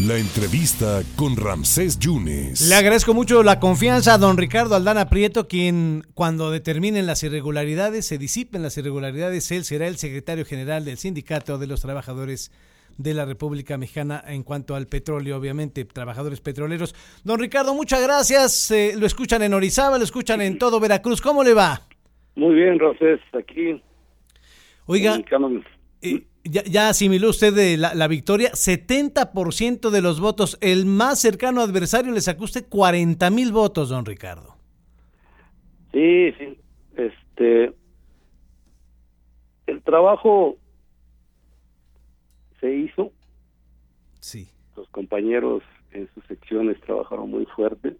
La entrevista con Ramsés Yunes. Le agradezco mucho la confianza a don Ricardo Aldana Prieto, quien cuando determinen las irregularidades, se disipen las irregularidades, él será el secretario general del Sindicato de los Trabajadores de la República Mexicana en cuanto al petróleo, obviamente, trabajadores petroleros. Don Ricardo, muchas gracias. Eh, lo escuchan en Orizaba, lo escuchan en todo Veracruz. ¿Cómo le va? Muy bien, Ramsés, aquí. Oiga, eh, ya, ya, asimiló usted de la, la, victoria, 70% de los votos, el más cercano adversario le sacó usted 40 mil votos, don Ricardo. Sí, sí, este, el trabajo se hizo. Sí. Los compañeros en sus secciones trabajaron muy fuerte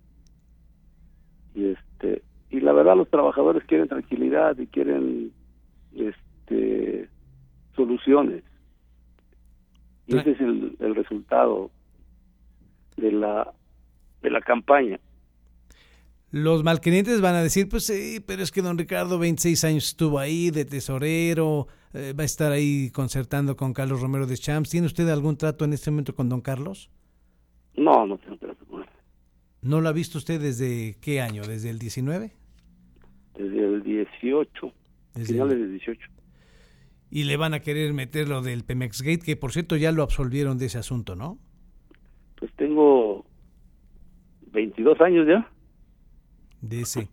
y este y la verdad los trabajadores quieren tranquilidad y quieren este soluciones. Y ese es el, el resultado de la de la campaña. Los malquerientes van a decir, pues sí, pero es que don Ricardo 26 años estuvo ahí de tesorero, eh, va a estar ahí concertando con Carlos Romero de Champs. ¿Tiene usted algún trato en este momento con don Carlos? No, no tengo trato con él. ¿No lo ha visto usted desde qué año? ¿Desde el 19? Desde el 18, desde finales del 18 y le van a querer meter lo del Pemex Gate, que por cierto ya lo absolvieron de ese asunto, ¿no? Pues tengo 22 años ya. De ese,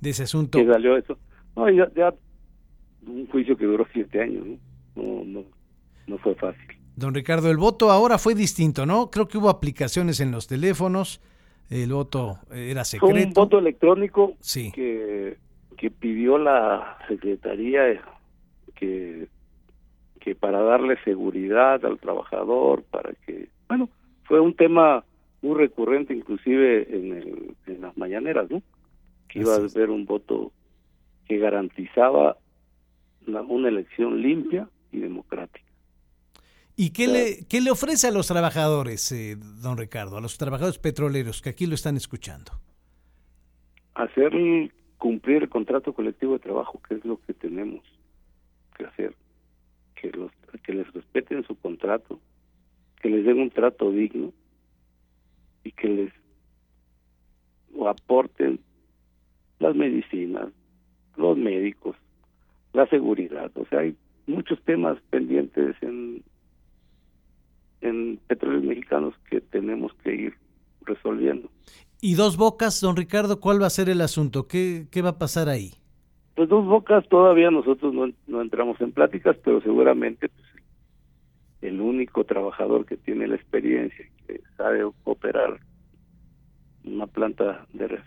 de ese asunto. Que salió eso. No, ya, ya un juicio que duró siete años, ¿no? No, no, no fue fácil. Don Ricardo, el voto ahora fue distinto, ¿no? Creo que hubo aplicaciones en los teléfonos, el voto era secreto. Fue un voto electrónico sí. que, que pidió la Secretaría que que para darle seguridad al trabajador, para que, bueno, fue un tema muy recurrente inclusive en, el, en las mañaneras, ¿no? Que iba a haber un voto que garantizaba una elección limpia y democrática. ¿Y qué, le, qué le ofrece a los trabajadores, eh, don Ricardo, a los trabajadores petroleros que aquí lo están escuchando? Hacer cumplir el contrato colectivo de trabajo, que es lo que tenemos que hacer que los que les respeten su contrato, que les den un trato digno y que les aporten las medicinas, los médicos, la seguridad. O sea, hay muchos temas pendientes en en petróleos mexicanos que tenemos que ir resolviendo. Y dos bocas, don Ricardo, ¿cuál va a ser el asunto? ¿Qué, qué va a pasar ahí? Pues dos bocas todavía nosotros no, no entramos en pláticas, pero seguramente pues, el único trabajador que tiene la experiencia, que sabe operar una planta de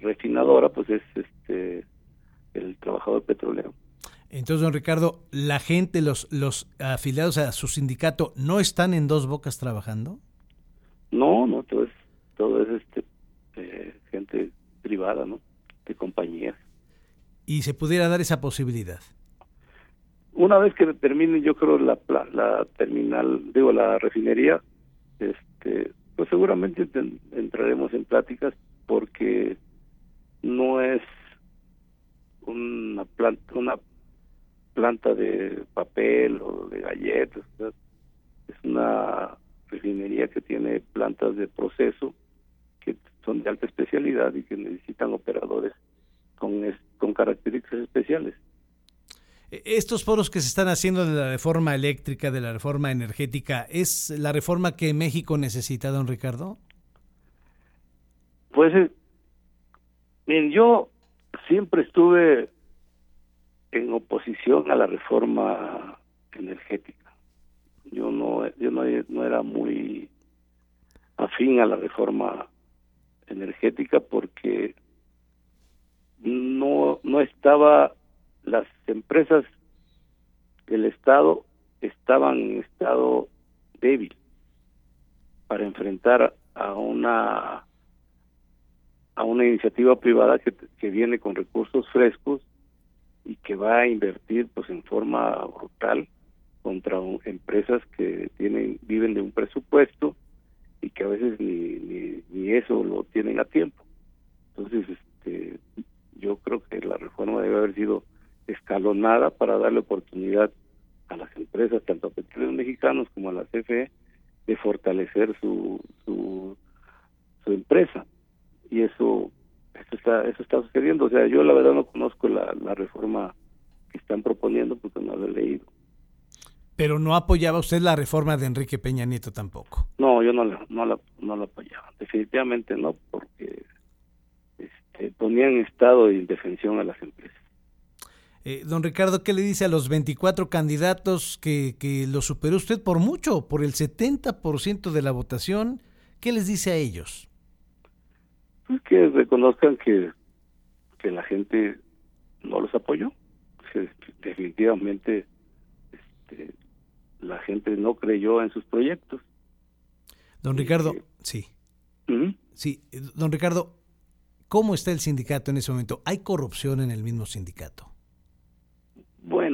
refinadora, pues es este el trabajador petrolero. Entonces, don Ricardo, ¿la gente, los, los afiliados a su sindicato, no están en dos bocas trabajando? No, no, todo es, todo es este, eh, gente privada, ¿no? De compañías y se pudiera dar esa posibilidad? Una vez que termine, yo creo, la, la terminal, digo, la refinería, este, pues seguramente entraremos en pláticas porque no es una planta, una planta de papel o de galletas, es una refinería que tiene plantas de proceso que son de alta especialidad y que necesitan operadores con, con características especiales. E, estos foros que se están haciendo de la reforma eléctrica, de la reforma energética, ¿es la reforma que México necesita, don Ricardo? Pues, eh, bien, yo siempre estuve en oposición a la reforma energética. Yo no, yo no era muy afín a la reforma energética porque no no estaba las empresas del estado estaban en estado débil para enfrentar a una a una iniciativa privada que, que viene con recursos frescos y que va a invertir pues en forma brutal contra empresas que tienen viven de un presupuesto y que a veces ni, ni, ni eso lo tienen a tiempo. Entonces este yo creo que la reforma debe haber sido escalonada para darle oportunidad a las empresas, tanto a petróleos mexicanos como a la CFE, de fortalecer su, su, su empresa. Y eso, eso, está, eso está sucediendo. O sea, yo la verdad no conozco la, la reforma que están proponiendo porque no la he leído. Pero no apoyaba usted la reforma de Enrique Peña Nieto tampoco. No, yo no la, no la, no la apoyaba. Definitivamente no, porque este, ponía en estado de indefensión a las empresas. Eh, don Ricardo, ¿qué le dice a los 24 candidatos que, que lo superó usted por mucho, por el 70% de la votación? ¿Qué les dice a ellos? Pues que reconozcan que, que la gente no los apoyó. Que definitivamente este, la gente no creyó en sus proyectos. Don Ricardo, sí. Sí, don Ricardo, ¿cómo está el sindicato en ese momento? ¿Hay corrupción en el mismo sindicato?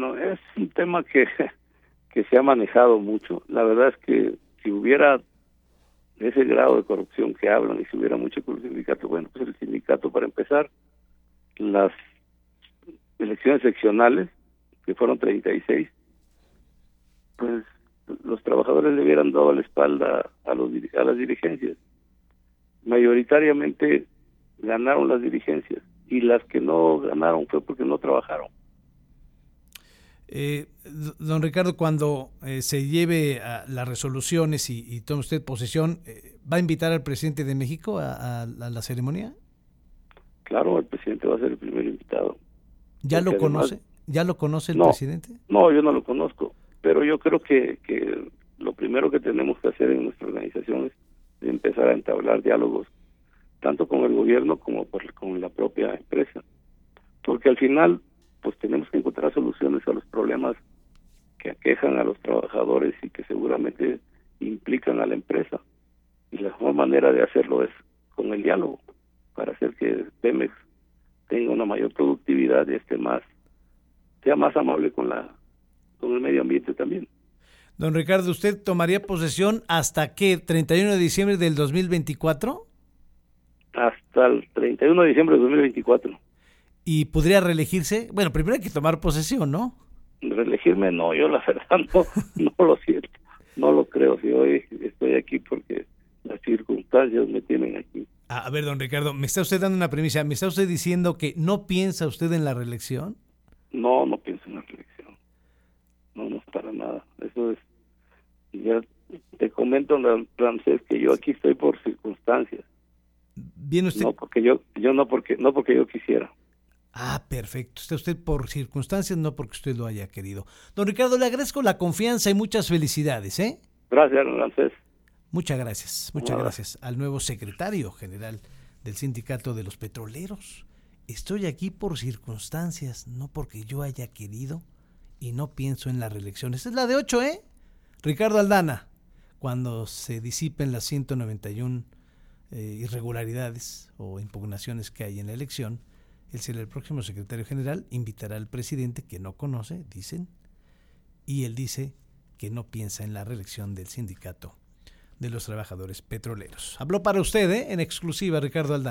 Bueno, es un tema que, se ha manejado mucho. La verdad es que si hubiera ese grado de corrupción que hablan y si hubiera mucho con el sindicato, bueno, pues el sindicato para empezar, las elecciones seccionales, que fueron 36, pues los trabajadores le hubieran dado la espalda a, los, a las dirigencias. Mayoritariamente ganaron las dirigencias y las que no ganaron fue porque no trabajaron. Eh, don Ricardo, cuando eh, se lleve a las resoluciones y, y tome usted posesión, eh, ¿va a invitar al presidente de México a, a- a la ceremonia? Claro, el presidente va a ser el primer invitado. ¿Ya lo además- conoce? ¿Ya lo conoce el No. presidente? No, yo no lo conozco, pero yo creo que, que lo primero que tenemos que hacer en nuestra organización es empezar a entablar diálogos tanto con el gobierno como por- con la propia empresa, porque al final pues tenemos que encontrar soluciones a los problemas que aquejan a los trabajadores y que seguramente implican a la empresa. Y la mejor manera de hacerlo es con el diálogo, para hacer que Pemex tenga una mayor productividad y esté más sea más amable con la con el medio ambiente también. Don Ricardo, ¿usted tomaría posesión hasta qué? ¿31 de diciembre del 2024? Hasta el 31 de diciembre de 2024. ¿Y podría reelegirse? Bueno, primero hay que tomar posesión, ¿no? Reelegirme no, yo la verdad no, no lo siento, no lo creo. Si hoy estoy aquí porque las circunstancias me tienen aquí. A ver, don Ricardo, me está usted dando una premisa. ¿Me está usted diciendo que no piensa usted en la reelección? No, no pienso en la reelección. No, no es para nada. Eso es. Ya te comento, Ramsés, que yo aquí estoy por circunstancias, ¿Viene usted? no porque yo, yo no porque no porque yo quisiera. Ah, perfecto. Está usted por circunstancias, no porque usted lo haya querido. Don Ricardo, le agradezco la confianza y muchas felicidades, ¿eh? Gracias, Ramsés. Muchas gracias, muchas gracias al nuevo secretario general del Sindicato de los Petroleros. Estoy aquí por circunstancias, no porque yo haya querido y no pienso en la reelección. Esta es la de 8, ¿eh? Ricardo Aldana, cuando se disipen las 191 eh, irregularidades o impugnaciones que hay en la elección, será el próximo secretario general, invitará al presidente que no conoce, dicen, y él dice que no piensa en la reelección del sindicato de los trabajadores petroleros. Habló para usted, ¿eh? en exclusiva, Ricardo Aldana.